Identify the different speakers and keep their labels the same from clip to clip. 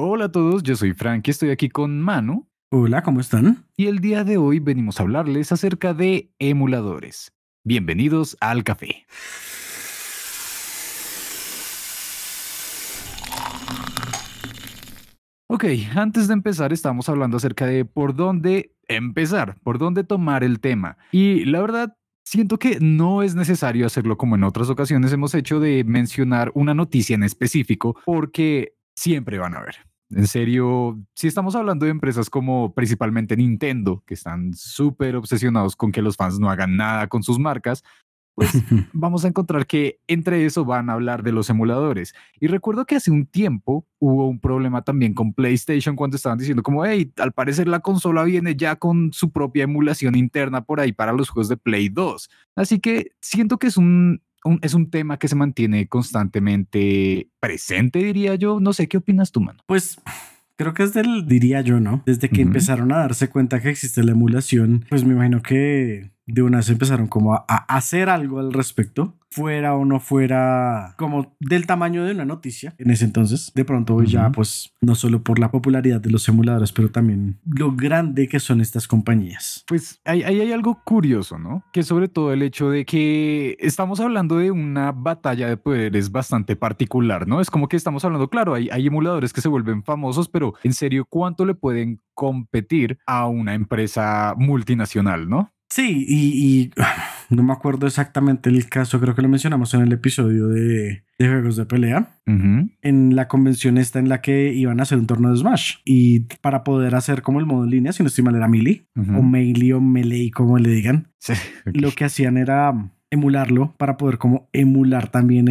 Speaker 1: Hola a todos, yo soy Frank y estoy aquí con Manu.
Speaker 2: Hola, ¿cómo están?
Speaker 1: Y el día de hoy venimos a hablarles acerca de emuladores. Bienvenidos al café. Ok, antes de empezar estamos hablando acerca de por dónde empezar, por dónde tomar el tema. Y la verdad, siento que no es necesario hacerlo como en otras ocasiones hemos hecho de mencionar una noticia en específico porque siempre van a ver. En serio, si estamos hablando de empresas como principalmente Nintendo, que están súper obsesionados con que los fans no hagan nada con sus marcas, pues vamos a encontrar que entre eso van a hablar de los emuladores. Y recuerdo que hace un tiempo hubo un problema también con PlayStation cuando estaban diciendo como, hey, al parecer la consola viene ya con su propia emulación interna por ahí para los juegos de Play 2. Así que siento que es un, es un tema que se mantiene constantemente presente, diría yo. No sé, ¿qué opinas tú, mano?
Speaker 2: Pues creo que es del, diría yo, ¿no? Desde que empezaron a darse cuenta que existe la emulación, pues me imagino que de una vez empezaron como a, hacer algo al respecto, fuera o no fuera como del tamaño de una noticia en ese entonces. De pronto ya pues no solo por la popularidad de los emuladores, pero también lo grande que son estas compañías.
Speaker 1: Pues ahí hay, hay, algo curioso, ¿no? Que sobre todo el hecho de que estamos hablando de una batalla de poderes bastante particular, ¿no? Es como que estamos hablando, claro, hay, hay emuladores que se vuelven famosos, pero en serio, ¿cuánto le pueden competir a una empresa multinacional, ¿no?
Speaker 2: Sí, y, no me acuerdo exactamente el caso, creo que lo mencionamos en el episodio de, juegos de pelea. En la convención esta en la que iban a hacer un torneo de Smash y para poder hacer como el modo en línea, si no estoy mal, era Melee o Melee o Melee, como le digan. Lo que hacían era emularlo para poder como emular también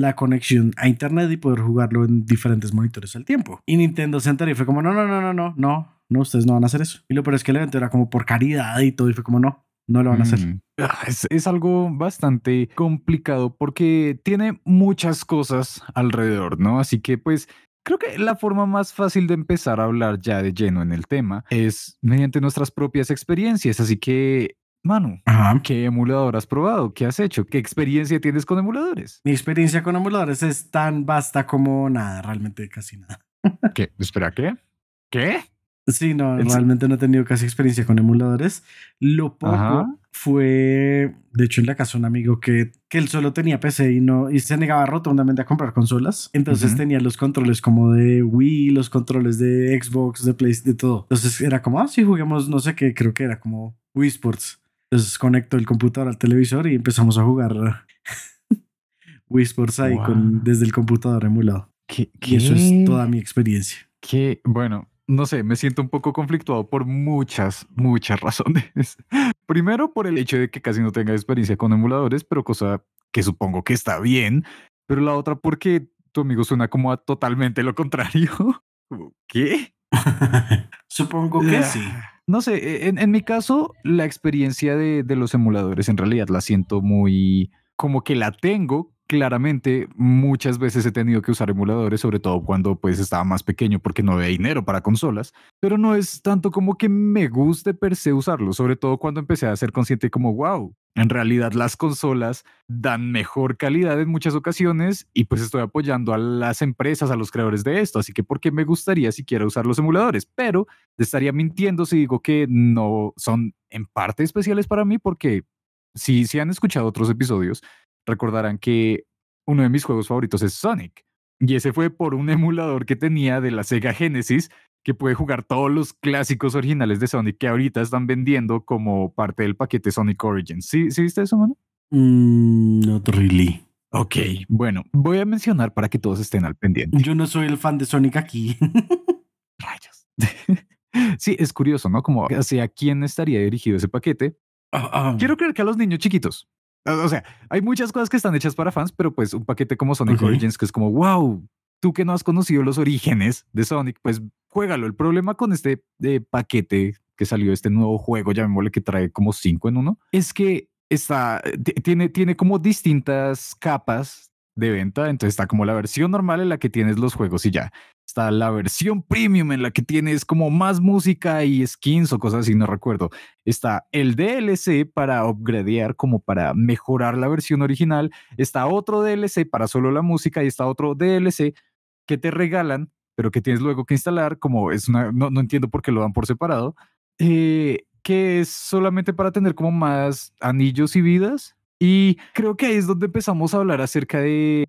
Speaker 2: la conexión a internet y poder jugarlo en diferentes monitores al tiempo. Y Nintendo se enteró y fue como, no, no, no, no, no, no, no, ustedes no van a hacer eso. Y lo peor es que el evento era como por caridad y todo, y fue como, no, no lo van a hacer. Mm.
Speaker 1: Ah, es, algo bastante complicado porque tiene muchas cosas alrededor, ¿no? Así que pues creo que la forma más fácil de empezar a hablar ya de lleno en el tema es mediante nuestras propias experiencias. Así que, Manu, ¿qué emulador has probado? ¿Qué has hecho? ¿Qué experiencia tienes con emuladores?
Speaker 2: Mi experiencia con emuladores es tan vasta como nada, realmente casi nada.
Speaker 1: ¿Qué? Espera, ¿qué? ¿Qué?
Speaker 2: Sí, no, realmente no he tenido casi experiencia con emuladores. Lo poco fue, de hecho, en la casa un amigo que, que él solo tenía PC y no y se negaba rotundamente a comprar consolas. Entonces tenía los controles como de Wii, los controles de Xbox, de PlayStation, de todo. Entonces era como, ah, sí, juguemos, no sé qué, creo que era como Wii Sports. Entonces conecto el computador al televisor y empezamos a jugar Wii Sports ahí con, desde el computador emulado. ¿Qué, Y eso es toda mi experiencia.
Speaker 1: Que, bueno, no sé, me siento un poco conflictuado por muchas, muchas razones. Primero, por el hecho de que casi no tenga experiencia con emuladores, pero cosa que supongo que está bien. Pero la otra, porque tu amigo suena como a totalmente lo contrario. ¿Qué?
Speaker 2: supongo que sí.
Speaker 1: No sé, e, en, mi caso, la experiencia de, de los emuladores en realidad la siento muy como que la tengo, claramente muchas veces he tenido que usar emuladores, sobre todo cuando pues estaba más pequeño porque no había dinero para consolas, pero no es tanto como que me guste per se usarlo, sobre todo cuando empecé a ser consciente como, wow, en realidad las consolas dan mejor calidad en muchas ocasiones y pues estoy apoyando a las empresas, a los creadores de esto, así que ¿por qué me gustaría siquiera usar los emuladores? Pero estaría mintiendo si digo que no son en parte especiales para mí porque si, si han escuchado otros episodios, recordarán que uno de mis juegos favoritos es Sonic. Y ese fue por un emulador que tenía de la Sega Genesis que puede jugar todos los clásicos originales de Sonic que ahorita están vendiendo como parte del paquete Sonic Origins. ¿Sí, ¿sí viste eso, mano?
Speaker 2: Mm, not really.
Speaker 1: Ok, bueno, voy a mencionar para que todos estén al pendiente.
Speaker 2: Yo no soy el fan de Sonic aquí.
Speaker 1: Rayos. sí, es curioso, ¿no? Como hacia quién estaría dirigido ese paquete. Ah, ah. Quiero creer que a los niños chiquitos. O sea, hay muchas cosas que están hechas para fans, pero pues un paquete como Sonic Origins que es como, wow, tú que no has conocido los orígenes de Sonic, pues juégalo. El problema con este eh, paquete que salió, este nuevo juego, llamémosle que trae como cinco en uno, es que está, tiene, tiene como distintas capas de venta. Entonces está como la versión normal en la que tienes los juegos y ya. Está la versión premium en la que tienes como más música y skins o cosas así, no recuerdo. Está el DLC para upgradear, como para mejorar la versión original. Está otro DLC para solo la música y está otro DLC que te regalan pero que tienes luego que instalar, como es una, no, no entiendo por qué lo dan por separado, eh, que es solamente para tener como más anillos y vidas. Y creo que ahí es donde empezamos a hablar acerca de,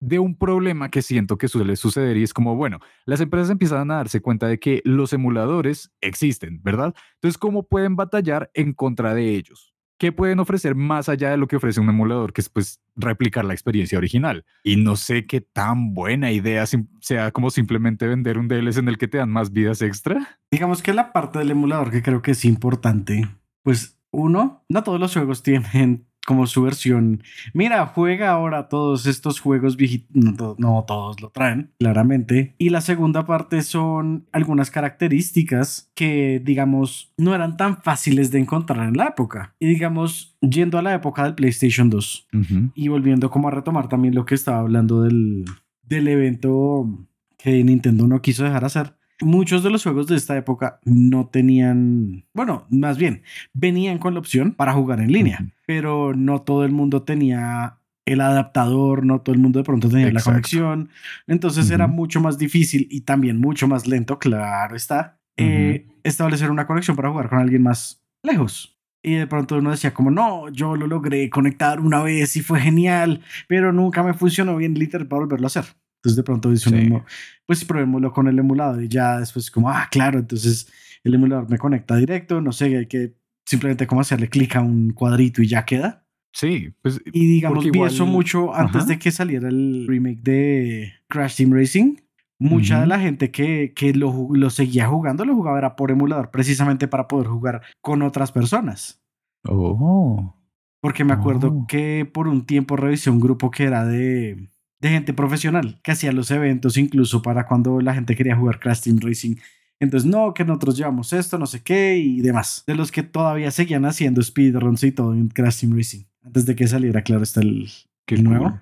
Speaker 1: de un problema que siento que suele suceder y es como, bueno, las empresas empiezan a darse cuenta de que los emuladores existen, ¿verdad? Entonces, ¿cómo pueden batallar en contra de ellos? ¿Qué pueden ofrecer más allá de lo que ofrece un emulador, que es pues replicar la experiencia original? Y no sé qué tan buena idea sea como simplemente vender un DLC en el que te dan más vidas extra.
Speaker 2: Digamos que la parte del emulador que creo que es importante, pues uno, no todos los juegos tienen como su versión. Mira, juega ahora todos estos juegos viejitos. No, todos lo traen, claramente. Y la segunda parte son algunas características que, digamos, no eran tan fáciles de encontrar en la época. Y digamos, yendo a la época del PlayStation 2 y volviendo como a retomar también lo que estaba hablando del, del evento que Nintendo no quiso dejar hacer Muchos de los juegos de esta época no tenían, bueno, más bien, venían con la opción para jugar en línea, pero no todo el mundo tenía el adaptador, no todo el mundo de pronto tenía la conexión, entonces era mucho más difícil y también mucho más lento, claro está, eh, establecer una conexión para jugar con alguien más lejos. Y de pronto uno decía como, no, yo lo logré conectar una vez y fue genial, pero nunca me funcionó bien literal para volverlo a hacer. Entonces de pronto dice uno, pues probémoslo con el emulador y ya después como, ah, claro, entonces el emulador me conecta directo, no sé, hay que simplemente como hacerle clic a un cuadrito y ya queda.
Speaker 1: Sí, pues.
Speaker 2: Y digamos, vi eso mucho antes de que saliera el remake de Crash Team Racing. Mucha de la gente que, que lo, lo, seguía jugando lo jugaba era por emulador, precisamente para poder jugar con otras personas.
Speaker 1: Oh.
Speaker 2: Porque me acuerdo oh. que por un tiempo revisé un grupo que era de de gente profesional que hacía los eventos incluso para cuando la gente quería jugar Crash Team Racing. Entonces, no, que nosotros llevamos esto, no sé qué y demás. De los que todavía seguían haciendo speedruns y todo en Crash Team Racing. Antes de que saliera, claro, está el, el nuevo.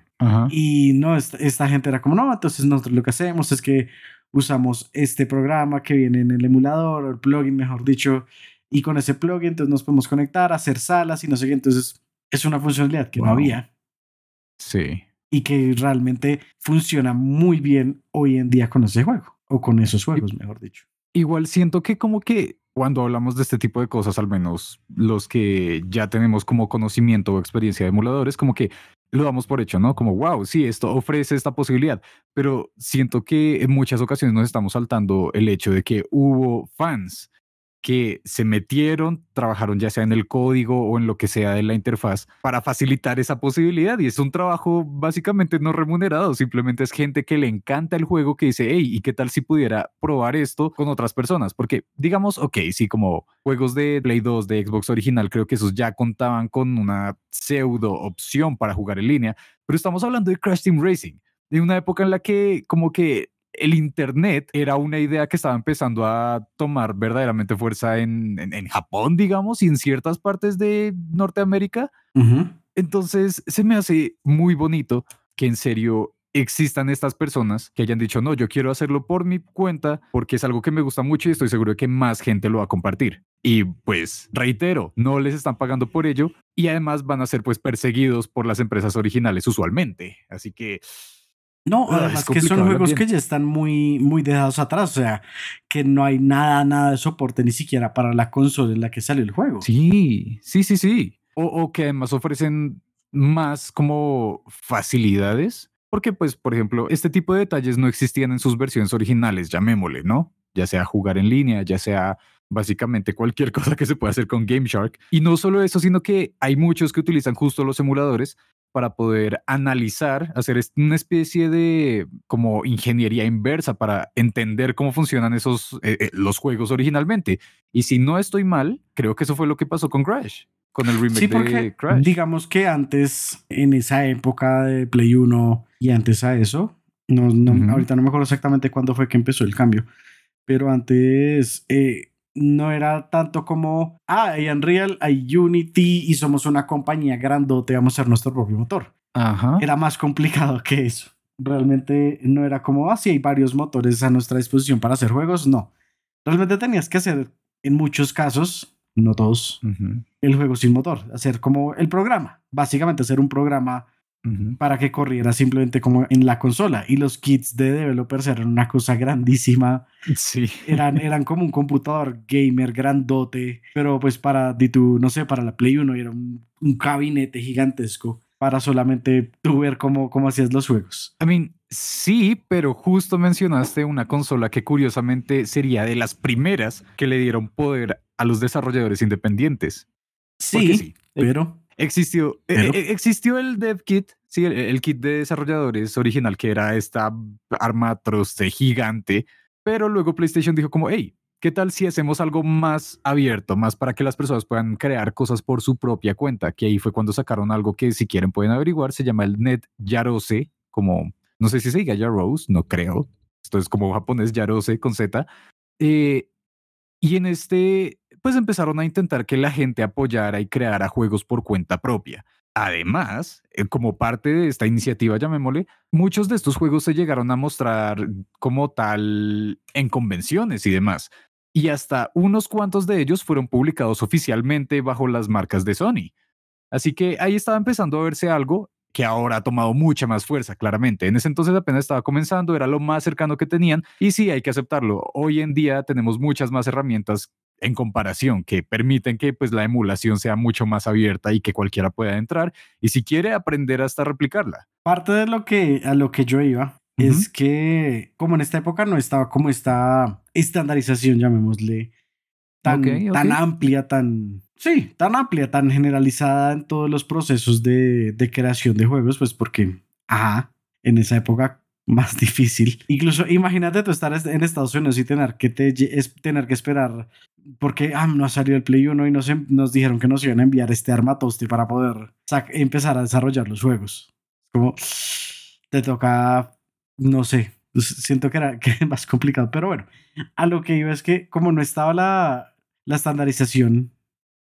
Speaker 2: Y no, esta, gente era como, no, entonces nosotros lo que hacemos es que usamos este programa que viene en el emulador o el plugin, mejor dicho, y con ese plugin entonces nos podemos conectar, hacer salas y no sé qué. Entonces, es una funcionalidad que no había.
Speaker 1: Sí
Speaker 2: y que realmente funciona muy bien hoy en día con ese juego o con esos juegos, mejor dicho.
Speaker 1: Igual siento que como que cuando hablamos de este tipo de cosas, al menos los que ya tenemos como conocimiento o experiencia de emuladores, como que lo damos por hecho, ¿no? Como, wow, sí, esto ofrece esta posibilidad, pero siento que en muchas ocasiones nos estamos saltando el hecho de que hubo fans que se metieron, trabajaron ya sea en el código o en lo que sea de la interfaz para facilitar esa posibilidad. Y es un trabajo básicamente no remunerado, simplemente es gente que le encanta el juego que dice, hey, ¿y qué tal si pudiera probar esto con otras personas? Porque digamos, ok, sí, como juegos de Play 2, de Xbox original, creo que esos ya contaban con una pseudo opción para jugar en línea, pero estamos hablando de Crash Team Racing de una época en la que como que el Internet era una idea que estaba empezando a tomar verdaderamente fuerza en, en, Japón, digamos, y en ciertas partes de Norteamérica. Entonces, se me hace muy bonito que en serio existan estas personas que hayan dicho, no, yo quiero hacerlo por mi cuenta porque es algo que me gusta mucho y estoy seguro de que más gente lo va a compartir. Y pues, reitero, no les están pagando por ello y además van a ser pues perseguidos por las empresas originales usualmente. Así que
Speaker 2: no, ah, además que son juegos que ya están muy, muy dejados atrás, o sea, que no hay nada, nada de soporte ni siquiera para la consola en la que sale el juego.
Speaker 1: Sí, sí, sí, sí. O, o que además ofrecen más como facilidades, porque pues, por ejemplo, este tipo de detalles no existían en sus versiones originales, llamémosle, ¿no? Ya sea jugar en línea, ya sea básicamente cualquier cosa que se pueda hacer con Game Shark. Y no solo eso, sino que hay muchos que utilizan justo los emuladores para poder analizar, hacer una especie de como ingeniería inversa para entender cómo funcionan esos eh, eh, los juegos originalmente. Y si no estoy mal, creo que eso fue lo que pasó con Crash, con el remake de Crash.
Speaker 2: Digamos que antes, en esa época de Play 1 y antes a eso, no, no ahorita no me acuerdo exactamente cuándo fue que empezó el cambio, pero antes eh, no era tanto como, ah, hay Unreal, hay Unity y somos una compañía grandote, vamos a hacer nuestro propio motor.
Speaker 1: Ajá.
Speaker 2: Era más complicado que eso. Realmente no era como, ah, sí, hay varios motores a nuestra disposición para hacer juegos. No. Realmente tenías que hacer, en muchos casos, no todos, el juego sin motor. Hacer como el programa. Básicamente hacer un programa para que corriera simplemente como en la consola. Y los kits de developers eran una cosa grandísima.
Speaker 1: Sí.
Speaker 2: Eran, eran como un computador gamer grandote, pero pues para, tu, no sé, para la Play 1 era un, un gabinete gigantesco para solamente tú ver cómo, cómo hacías los juegos.
Speaker 1: I mean, sí, pero justo mencionaste una consola que curiosamente sería de las primeras que le dieron poder a los desarrolladores independientes.
Speaker 2: Sí, sí. pero...
Speaker 1: Existió, e, e, existió el dev kit, sí, el, kit de desarrolladores original que era esta arma troste gigante, pero luego PlayStation dijo como, hey, ¿qué tal si hacemos algo más abierto, más para que las personas puedan crear cosas por su propia cuenta? Que ahí fue cuando sacaron algo que si quieren pueden averiguar, se llama el Net Yarose, como, no sé si se diga Yarose, no creo, esto es como japonés Yarose con Z. Eh, y en este, pues empezaron a intentar que la gente apoyara y creara juegos por cuenta propia. Además, eh, como parte de esta iniciativa, llamémosle, muchos de estos juegos se llegaron a mostrar como tal en convenciones y demás. Y hasta unos cuantos de ellos fueron publicados oficialmente bajo las marcas de Sony. Así que ahí estaba empezando a verse algo que ahora ha tomado mucha más fuerza, claramente. En ese entonces apenas estaba comenzando, era lo más cercano que tenían y sí, hay que aceptarlo. Hoy en día tenemos muchas más herramientas en comparación que permiten que pues la emulación sea mucho más abierta y que cualquiera pueda entrar y si quiere aprender hasta replicarla.
Speaker 2: Parte de lo que a lo que yo iba es que como en esta época no estaba como esta estandarización, llamémosle, tan, tan amplia, tan Sí, tan amplia, tan generalizada en todos los procesos de, de creación de juegos, pues porque, ajá, en esa época más difícil. Incluso imagínate tú estar en Estados Unidos y tener que, te, es, tener que esperar porque ah, no ha salido el Play 1 y nos, nos dijeron que nos iban a enviar este armatoste para poder empezar a desarrollar los juegos. Como te toca, no sé, siento que era que más complicado, pero bueno, a lo que iba es que como no estaba la, la estandarización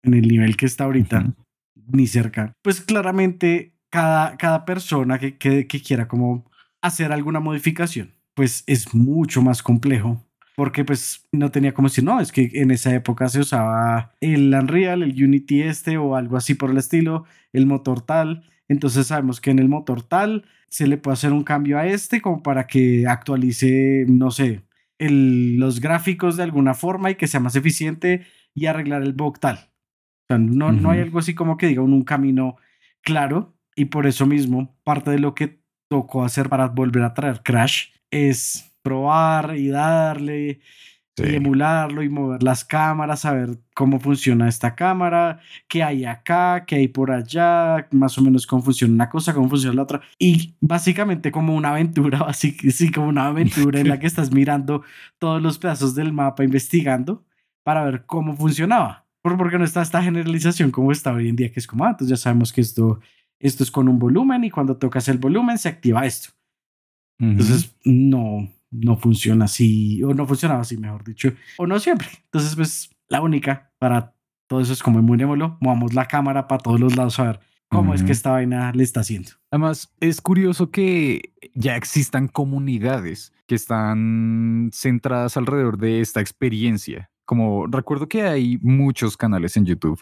Speaker 2: en el nivel que está ahorita, ni cerca, pues claramente cada, cada persona que, que, que quiera como hacer alguna modificación, pues es mucho más complejo porque pues no tenía como decir, no, es que en esa época se usaba el Unreal, el Unity este o algo así por el estilo, el motor tal, entonces sabemos que en el motor tal se le puede hacer un cambio a este como para que actualice, no sé, el, los gráficos de alguna forma y que sea más eficiente y arreglar el bug tal. No, no hay algo así como que diga un, camino claro y por eso mismo parte de lo que tocó hacer para volver a traer Crash es probar y darle y emularlo y mover las cámaras, saber cómo funciona esta cámara, qué hay acá, qué hay por allá, más o menos cómo funciona una cosa, cómo funciona la otra. Y básicamente como una aventura, así sí, como una aventura en la que estás mirando todos los pedazos del mapa, investigando para ver cómo funcionaba porque no está esta generalización como está hoy en día, que es como, ah, entonces ya sabemos que esto, esto es con un volumen y cuando tocas el volumen se activa esto. Entonces, no, no funciona así, o no funcionaba así, mejor dicho, o no siempre. Entonces, pues, la única para todo eso es como emulémoslo, movamos la cámara para todos los lados a ver cómo es que esta vaina le está haciendo.
Speaker 1: Además, es curioso que ya existan comunidades que están centradas alrededor de esta experiencia como recuerdo que hay muchos canales en YouTube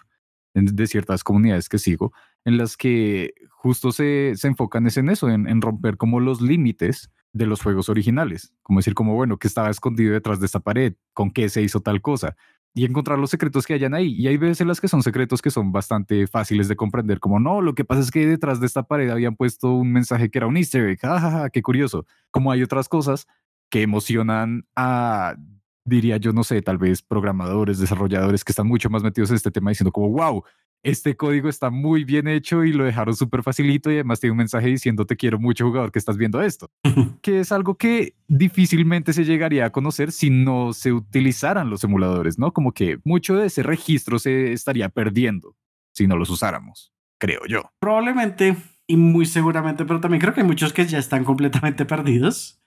Speaker 1: de ciertas comunidades que sigo en las que justo se, se enfocan en eso, en, en, romper como los límites de los juegos originales, como decir como, bueno, que estaba escondido detrás de esta pared, con qué se hizo tal cosa, y encontrar los secretos que hayan ahí. Y hay veces en las que son secretos que son bastante fáciles de comprender, como, no, lo que pasa es que detrás de esta pared habían puesto un mensaje que era un easter egg, jajaja, qué curioso. Como hay otras cosas que emocionan a diría yo, no sé, tal vez programadores, desarrolladores que están mucho más metidos en este tema diciendo como, wow, este código está muy bien hecho y lo dejaron súper facilito y además tiene un mensaje diciendo te quiero mucho jugador que estás viendo esto, que es algo que difícilmente se llegaría a conocer si no se utilizaran los emuladores, ¿no? Como que mucho de ese registro se estaría perdiendo si no los usáramos, creo yo.
Speaker 2: Probablemente y muy seguramente, pero también creo que hay muchos que ya están completamente perdidos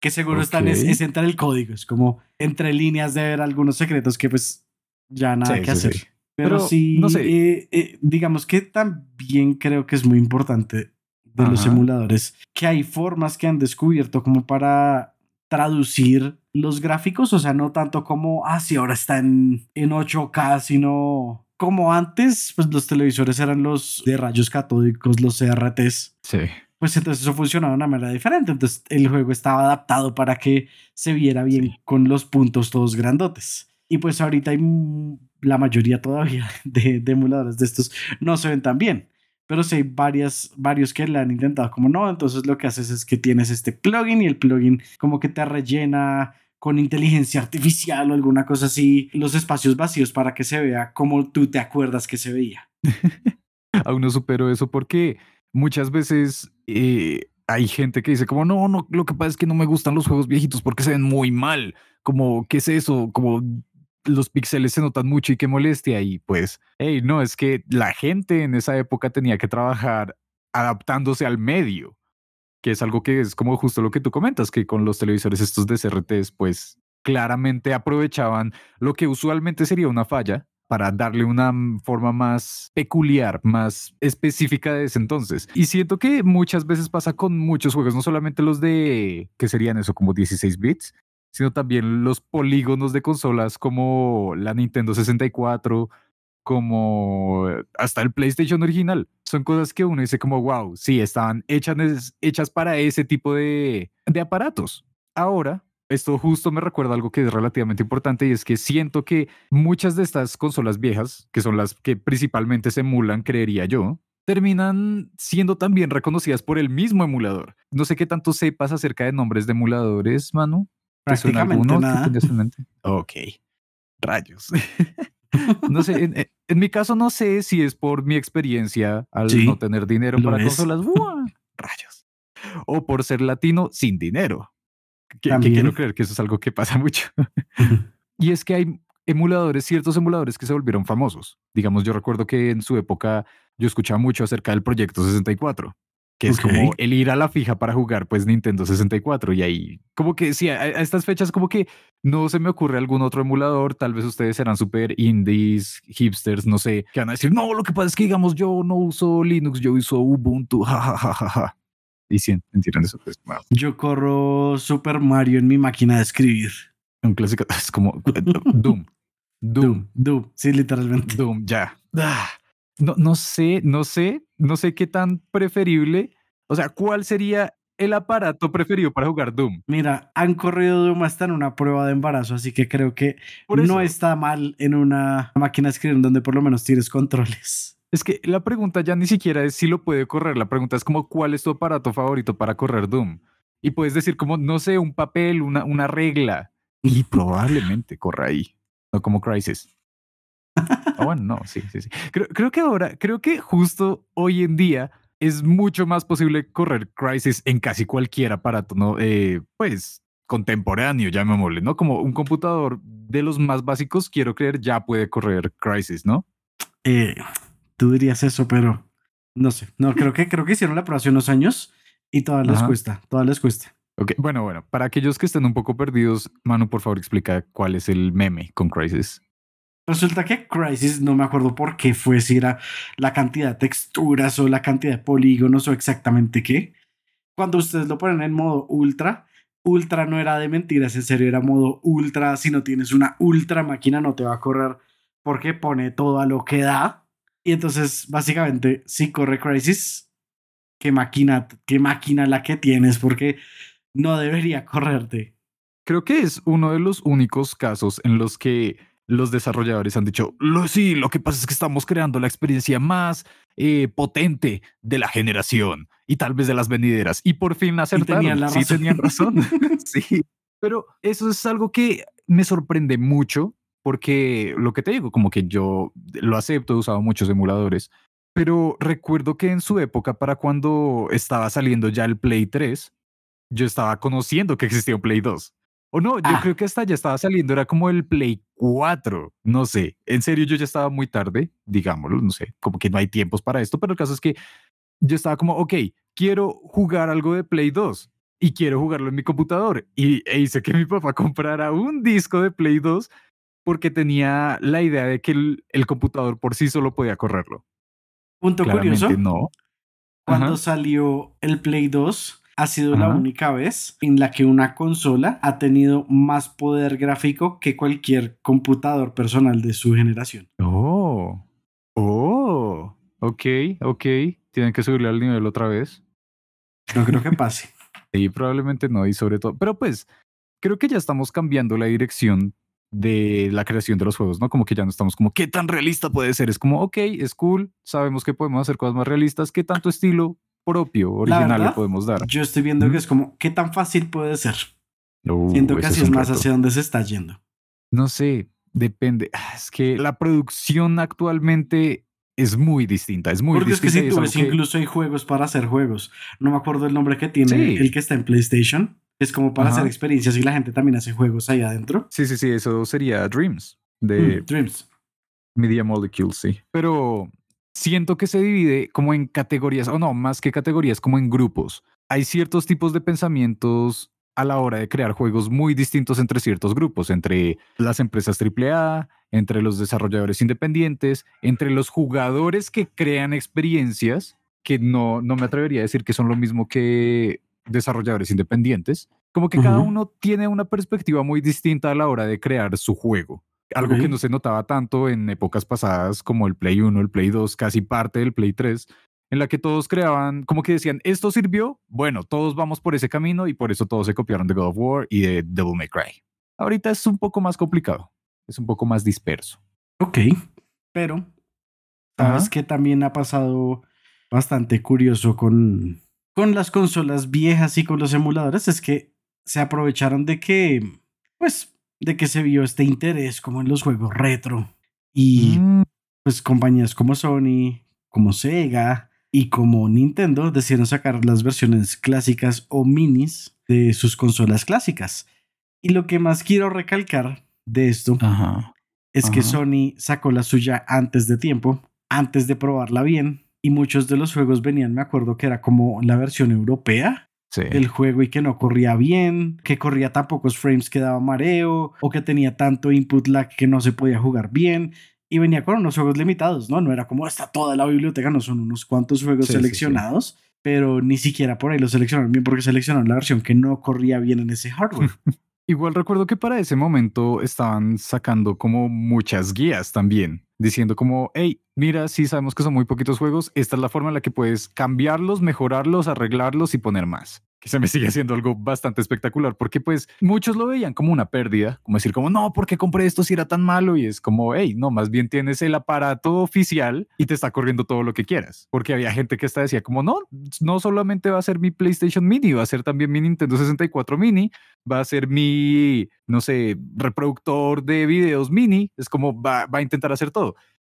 Speaker 2: que seguro están es, entrar el código, es como entre líneas de ver algunos secretos que pues ya nada que hacer. Pero, sí, no sé. Eh, eh, digamos que también creo que es muy importante de los emuladores que hay formas que han descubierto como para traducir los gráficos, o sea, no tanto como, ah, si ahora está en, en 8K, sino como antes, pues los televisores eran los de rayos catódicos, los CRTs.
Speaker 1: Sí.
Speaker 2: Pues entonces eso funcionaba de una manera diferente. Entonces el juego estaba adaptado para que se viera bien con los puntos todos grandotes. Y pues ahorita hay la mayoría todavía de, de emuladores de estos no se ven tan bien pero sí hay varias, varios que le han intentado como no, entonces lo que haces es que tienes este plugin y el plugin como que te rellena con inteligencia artificial o alguna cosa así los espacios vacíos para que se vea como tú te acuerdas que se veía.
Speaker 1: Aún no supero eso porque muchas veces eh, hay gente que dice como no, no, lo que pasa es que no me gustan los juegos viejitos porque se ven muy mal. Como, ¿qué es eso? Como los píxeles se notan mucho y qué molestia. Y pues, hey, no, es que la gente en esa época tenía que trabajar adaptándose al medio, que es algo que es como justo lo que tú comentas, que con los televisores estos de CRTs, pues claramente aprovechaban lo que usualmente sería una falla para darle una forma más peculiar, más específica de ese entonces. Y siento que muchas veces pasa con muchos juegos, no solamente los de, que serían eso, como 16 bits, sino también los polígonos de consolas como la Nintendo 64, como hasta el PlayStation original. Son cosas que uno dice como, wow, sí, estaban hechas, hechas para ese tipo de, de aparatos. Ahora, esto justo me recuerda algo que es relativamente importante y es que siento que muchas de estas consolas viejas, que son las que principalmente se emulan, creería yo, terminan siendo también reconocidas por el mismo emulador. No sé qué tanto sepas acerca de nombres de emuladores, Manu.
Speaker 2: Prácticamente nada.
Speaker 1: Ok. Rayos. no sé, en, mi caso no sé si es por mi experiencia al no tener dinero para consolas. Rayos. O por ser latino sin dinero. Que, quiero creer que eso es algo que pasa mucho. y es que hay emuladores, ciertos emuladores que se volvieron famosos. Digamos, yo recuerdo que en su época yo escuchaba mucho acerca del Proyecto 64 que es como el ir a la fija para jugar pues Nintendo 64 y ahí como que sí, a, estas fechas como que no se me ocurre algún otro emulador, tal vez ustedes serán super indies, hipsters, no sé, que van a decir, no, lo que pasa es que digamos yo no uso Linux, yo uso Ubuntu, jajajaja. Y sí, entienden eso. Pues,
Speaker 2: Yo corro Super Mario en mi máquina de escribir.
Speaker 1: Un clásico, es como Doom.
Speaker 2: Doom. Doom, sí, literalmente.
Speaker 1: Doom, ya. Ah. No, no sé, no sé, no sé qué tan preferible. O sea, ¿cuál sería el aparato preferido para jugar Doom?
Speaker 2: Mira, han corrido Doom hasta en una prueba de embarazo, así que creo que no está mal en una máquina de escribir donde por lo menos tienes controles.
Speaker 1: Es que la pregunta ya ni siquiera es si lo puede correr, la pregunta es como cuál es tu aparato favorito para correr Doom. Y puedes decir como, no sé, un papel, una, una regla, y probablemente corra ahí, no como Crisis. Ah, bueno, no, sí, sí, sí. Creo, creo que ahora, creo que justo hoy en día es mucho más posible correr Crisis en casi cualquier aparato, ¿no? Eh, pues contemporáneo, llamémosle, ¿no? Como un computador de los más básicos, quiero creer, ya puede correr Crisis, ¿no?
Speaker 2: Eh, tú dirías eso, pero no sé. No, creo que, creo que hicieron la prueba hace unos años y todavía les cuesta, todavía les cuesta.
Speaker 1: Ok, bueno, bueno, para aquellos que estén un poco perdidos, Manu, por favor, explica cuál es el meme con Crisis.
Speaker 2: Resulta que Crisis, no me acuerdo por qué fue, si era la cantidad de texturas o la cantidad de polígonos o exactamente qué. Cuando ustedes lo ponen en modo ultra, ultra no era de mentiras, en serio era modo ultra. Si no tienes una ultra máquina, no te va a correr porque pone todo a lo que da. Y entonces, básicamente, si corre Crisis, qué máquina, qué máquina la que tienes, porque no debería correrte.
Speaker 1: Creo que es uno de los únicos casos en los que los desarrolladores han dicho, sí, lo que pasa es que estamos creando la experiencia más eh, potente de la generación y tal vez de las venideras. Y por fin acertaron. Sí, tenían razón. sí, pero eso es algo que me sorprende mucho porque lo que te digo, como que yo lo acepto, he usado muchos emuladores, pero recuerdo que en su época, para cuando estaba saliendo ya el Play 3, yo estaba conociendo que existía un Play 2. O no, yo ah. creo que hasta ya estaba saliendo, era como el Play 4, no sé. En serio, yo ya estaba muy tarde, digámoslo, no sé, como que no hay tiempos para esto, pero el caso es que yo estaba como, ok, quiero jugar algo de Play 2 y quiero jugarlo en mi computador. Y e hice que mi papá comprara un disco de Play 2 porque tenía la idea de que el, computador por sí solo podía correrlo.
Speaker 2: Punto curioso. No. Cuando salió el Play 2, ha sido la única vez en la que una consola ha tenido más poder gráfico que cualquier computador personal de su generación.
Speaker 1: Oh. Ok, ok. Tienen que subirle al nivel otra vez.
Speaker 2: No creo que pase.
Speaker 1: sí, probablemente no. Y sobre todo, pero pues creo que ya estamos cambiando la dirección de la creación de los juegos, ¿no? Como que ya no estamos como, ¿qué tan realista puede ser? Es como, ok, es cool, sabemos que podemos hacer cosas más realistas, ¿qué tanto estilo propio, original le podemos dar?
Speaker 2: Yo estoy viendo que es como, ¿qué tan fácil puede ser? Uh, Siento que así es, más hacia dónde se está yendo.
Speaker 1: No sé, depende. Ah, es que la producción actualmente es muy distinta, es muy
Speaker 2: Porque
Speaker 1: distinta.
Speaker 2: Porque es que si tú ves, incluso hay juegos para hacer juegos. No me acuerdo el nombre que tiene el que está en PlayStation. Es como para hacer experiencias y la gente también hace juegos ahí adentro.
Speaker 1: Sí, sí, sí, eso sería Dreams. De
Speaker 2: mm, Dreams.
Speaker 1: Media Molecules, sí. Pero siento que se divide como en categorías, o no, más que categorías, como en grupos. Hay ciertos tipos de pensamientos a la hora de crear juegos muy distintos entre ciertos grupos, entre las empresas AAA, entre los desarrolladores independientes, entre los jugadores que crean experiencias, que no, no me atrevería a decir que son lo mismo que desarrolladores independientes, como que cada uno tiene una perspectiva muy distinta a la hora de crear su juego. Algo que no se notaba tanto en épocas pasadas como el Play 1, el Play 2, casi parte del Play 3, en la que todos creaban, como que decían, esto sirvió, bueno, todos vamos por ese camino y por eso todos se copiaron de God of War y de Devil May Cry. Ahorita es un poco más complicado, es un poco más disperso.
Speaker 2: Ok, pero sabes que también ha pasado bastante curioso con, con las consolas viejas y con los emuladores, es que se aprovecharon de que, pues, de que se vio este interés como en los juegos retro y mm. pues compañías como Sony, como Sega, y como Nintendo decidieron sacar las versiones clásicas o minis de sus consolas clásicas. Y lo que más quiero recalcar de esto es que Sony sacó la suya antes de tiempo, antes de probarla bien, y muchos de los juegos venían, me acuerdo que era como la versión europea del juego y que no corría bien, que corría tan pocos frames que daba mareo, o que tenía tanto input lag que no se podía jugar bien y venía con unos juegos limitados, ¿no? No era como está toda la biblioteca, no son unos cuantos juegos seleccionados, pero ni siquiera por ahí los seleccionaron bien porque seleccionaron la versión que no corría bien en ese hardware.
Speaker 1: Igual recuerdo que para ese momento estaban sacando como muchas guías también, diciendo como, hey, mira, sí sabemos que son muy poquitos juegos, esta es la forma en la que puedes cambiarlos, mejorarlos, arreglarlos y poner más que se me sigue haciendo algo bastante espectacular, porque pues muchos lo veían como una pérdida, como decir como, no, ¿por qué compré esto si era tan malo? Y es como, hey, no, más bien tienes el aparato oficial y te está corriendo todo lo que quieras, porque había gente que hasta decía como, no, no solamente va a ser mi PlayStation Mini, va a ser también mi Nintendo 64 Mini, va a ser mi, no sé, reproductor de videos mini, es como va, va a intentar hacer todo.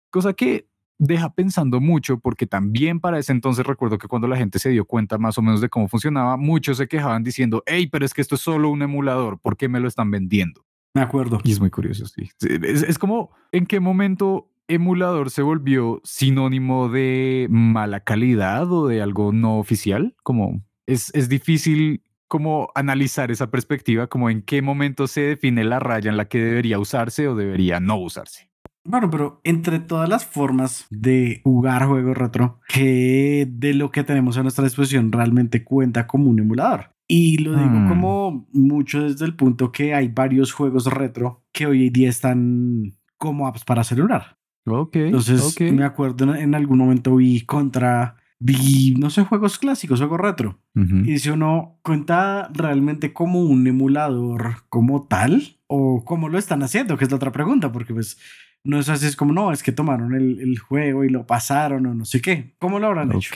Speaker 1: Cosa que deja pensando mucho porque también para ese entonces recuerdo que cuando la gente se dio cuenta más o menos de cómo funcionaba, muchos se quejaban diciendo, hey, pero es que esto es solo un emulador, ¿por qué me lo están vendiendo?
Speaker 2: Me acuerdo.
Speaker 1: Y es muy curioso, sí. Es, como, ¿en qué momento emulador se volvió sinónimo de mala calidad o de algo no oficial? Como es, es difícil como analizar esa perspectiva, como en qué momento se define la raya en la que debería usarse o debería no usarse.
Speaker 2: Bueno, pero entre todas las formas de jugar juegos retro, que de lo que tenemos a nuestra disposición realmente cuenta como un emulador. Y lo digo hmm. como mucho desde el punto que hay varios juegos retro que hoy en día están como apps para celular.
Speaker 1: Ok.
Speaker 2: Entonces me acuerdo en algún momento vi contra vi, no sé, juegos clásicos, juegos retro. Y si uno cuenta realmente como un emulador como tal, o cómo lo están haciendo, que es la otra pregunta, porque pues no es así, es como, no, es que tomaron el, juego y lo pasaron o no sé qué. ¿Cómo lo habrán hecho?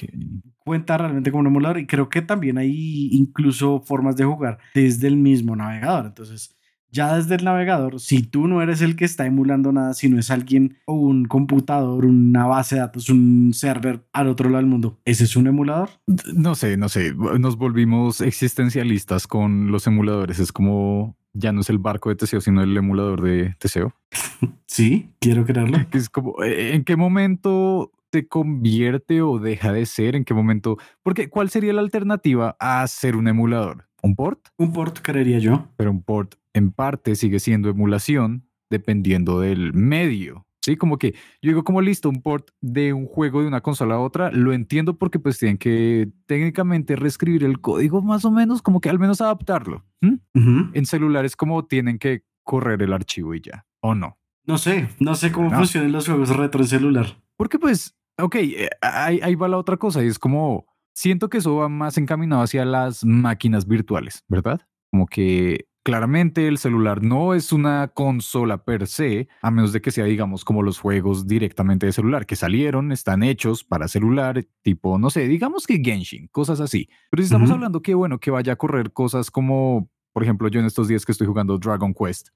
Speaker 2: Cuenta realmente como un emulador y creo que también hay incluso formas de jugar desde el mismo navegador. Entonces, ya desde el navegador, si tú no eres el que está emulando nada, si no es alguien o un computador, una base de datos, un server al otro lado del mundo, ¿ese es un emulador?
Speaker 1: No sé, no sé. Nos volvimos existencialistas con los emuladores. Es como ya no es el barco de Teseo, sino el emulador de Teseo.
Speaker 2: Sí, quiero creerlo.
Speaker 1: Es como, eh, ¿en qué momento se convierte o deja de ser? ¿En qué momento? Porque, ¿cuál sería la alternativa a ser un emulador? ¿Un port?
Speaker 2: Un port, creería yo.
Speaker 1: Pero un port en parte sigue siendo emulación dependiendo del medio. Sí, como que yo digo como listo, un port de un juego de una consola a otra, lo entiendo porque pues tienen que técnicamente reescribir el código más o menos, como que al menos adaptarlo. En celulares como tienen que correr el archivo y ya, ¿o no?
Speaker 2: No sé, no sé cómo funcionan los juegos retro en celular.
Speaker 1: Porque pues ok, eh, ahí, ahí va la otra cosa y es como, siento que eso va más encaminado hacia las máquinas virtuales, ¿verdad? Como que claramente el celular no es una consola per se, a menos de que sea, digamos, como los juegos directamente de celular que salieron, están hechos para celular, tipo, no sé, digamos que Genshin, cosas así. Pero si estamos hablando que, bueno, que vaya a correr cosas como, por ejemplo, yo en estos días que estoy jugando Dragon Quest,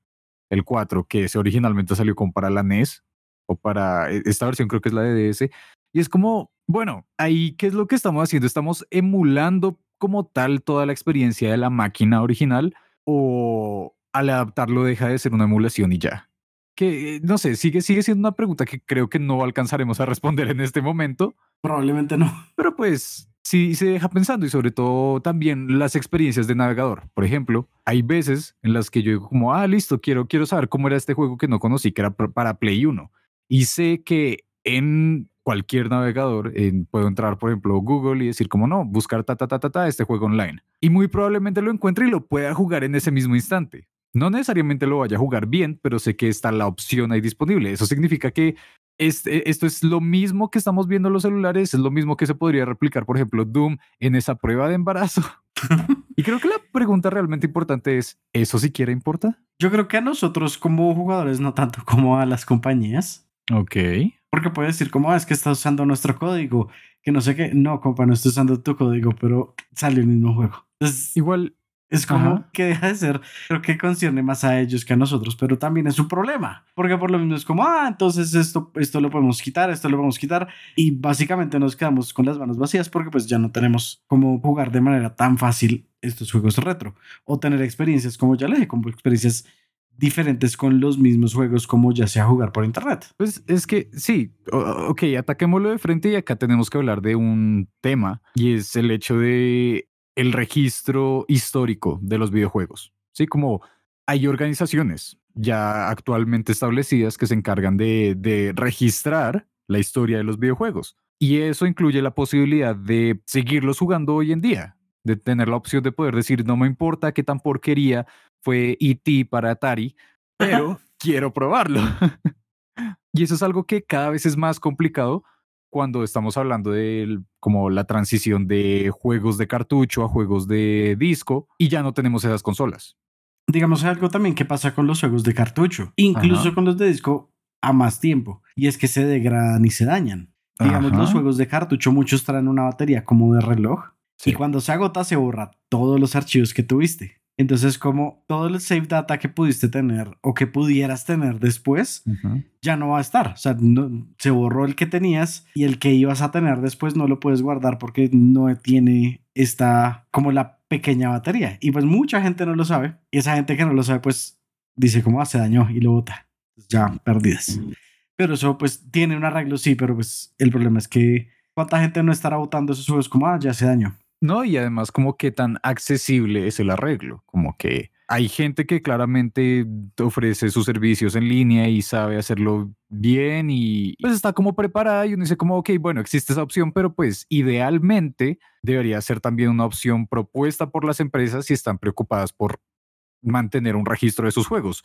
Speaker 1: el 4, que ese originalmente salió como para la NES, o para e, esta versión creo que es la de DS, y es como, bueno, ahí, ¿qué es lo que estamos haciendo? Estamos emulando como tal toda la experiencia de la máquina original o al adaptarlo deja de ser una emulación y ya. Que eh, no sé, sigue, sigue siendo una pregunta que creo que no alcanzaremos a responder en este momento.
Speaker 2: Probablemente no.
Speaker 1: Pero pues sí se deja pensando y sobre todo también las experiencias de navegador. Por ejemplo, hay veces en las que yo digo como, ah, listo, quiero, quiero saber cómo era este juego que no conocí, que era para Play 1. Y sé que en cualquier navegador, puedo entrar, por ejemplo, Google y decir como no, buscar ta, ta, ta, ta, ta, este juego online. Y muy probablemente lo encuentre y lo pueda jugar en ese mismo instante. No necesariamente lo vaya a jugar bien, pero sé que está la opción ahí disponible. Eso significa que este, esto es lo mismo que estamos viendo en los celulares, es lo mismo que se podría replicar, por ejemplo, Doom en esa prueba de embarazo. y creo que la pregunta realmente importante es, ¿eso siquiera importa?
Speaker 2: Yo creo que a nosotros como jugadores, no tanto como a las compañías.
Speaker 1: Ok.
Speaker 2: Porque puedes decir, como, ah, es que estás usando nuestro código, que no sé qué. No, compa, no estoy usando tu código, pero sale el mismo juego. Entonces, igual es como que deja de ser, creo que concierne más a ellos que a nosotros, pero también es un problema, porque por lo mismo es como, ah, entonces esto, esto lo podemos quitar, esto lo podemos quitar, y básicamente nos quedamos con las manos vacías porque pues ya no tenemos cómo jugar de manera tan fácil estos juegos retro, o tener experiencias, como ya le dije, como experiencias diferentes con los mismos juegos como ya sea jugar por internet.
Speaker 1: Pues es que sí, ok, ataquémoslo de frente y acá tenemos que hablar de un tema y es el hecho de el registro histórico de los videojuegos. Sí, como hay organizaciones ya actualmente establecidas que se encargan de, de registrar la historia de los videojuegos. Y eso incluye la posibilidad de seguirlos jugando hoy en día, de tener la opción de poder decir, no me importa qué tan porquería fue E.T. para Atari, pero quiero probarlo. y eso es algo que cada vez es más complicado cuando estamos hablando de como la transición de juegos de cartucho a juegos de disco y ya no tenemos esas consolas.
Speaker 2: Digamos algo también que pasa con los juegos de cartucho, incluso con los de disco a más tiempo, y es que se degradan y se dañan. Digamos, los juegos de cartucho muchos traen una batería como de reloj y cuando se agota se borra todos los archivos que tuviste. Entonces, como todo el save data que pudiste tener o que pudieras tener después, ya no va a estar. O sea, se borró el que tenías y el que ibas a tener después no lo puedes guardar porque no tiene esta como la pequeña batería. Y pues mucha gente no lo sabe. Y esa gente que no lo sabe, pues dice como, ah, se dañó y lo bota. Ya perdidas. Pero eso pues tiene un arreglo, sí, pero pues el problema es que cuánta gente no estará votando esos juegos como, ah, ya se dañó.
Speaker 1: No, y además como que tan accesible es el arreglo, como que hay gente que claramente ofrece sus servicios en línea y sabe hacerlo bien y pues está como preparada y uno dice como, ok, bueno, existe esa opción, pero pues idealmente debería ser también una opción propuesta por las empresas si están preocupadas por mantener un registro de sus juegos.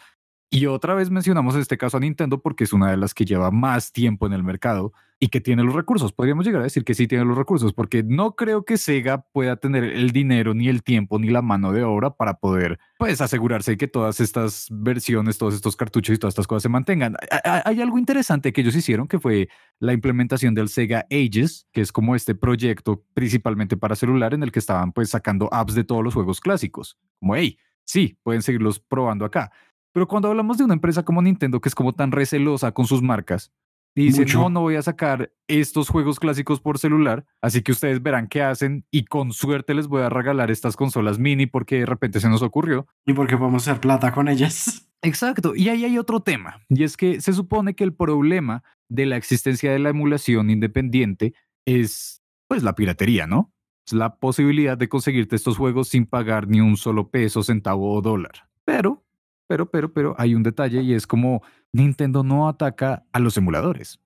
Speaker 1: Y otra vez mencionamos en este caso a Nintendo porque es una de las que lleva más tiempo en el mercado y que tiene los recursos. Podríamos llegar a decir que sí tiene los recursos porque no creo que Sega pueda tener el dinero, ni el tiempo, ni la mano de obra para poder pues asegurarse de que todas estas versiones, todos estos cartuchos y todas estas cosas se mantengan. Hay algo interesante que ellos hicieron que fue la implementación del Sega Ages, que es como este proyecto principalmente para celular en el que estaban pues sacando apps de todos los juegos clásicos. Como, hey, sí, pueden seguirlos probando acá. Pero cuando hablamos de una empresa como Nintendo, que es como tan recelosa con sus marcas, dice, no, no voy a sacar estos juegos clásicos por celular, así que ustedes verán qué hacen y con suerte les voy a regalar estas consolas mini porque de repente se nos ocurrió.
Speaker 2: Y porque podemos hacer plata con ellas.
Speaker 1: Exacto, y ahí hay otro tema, y es que se supone que el problema de la existencia de la emulación independiente es pues la piratería, ¿no? Es la posibilidad de conseguirte estos juegos sin pagar ni un solo peso, centavo o dólar. Pero pero, pero, pero hay un detalle y es como Nintendo no ataca a los emuladores.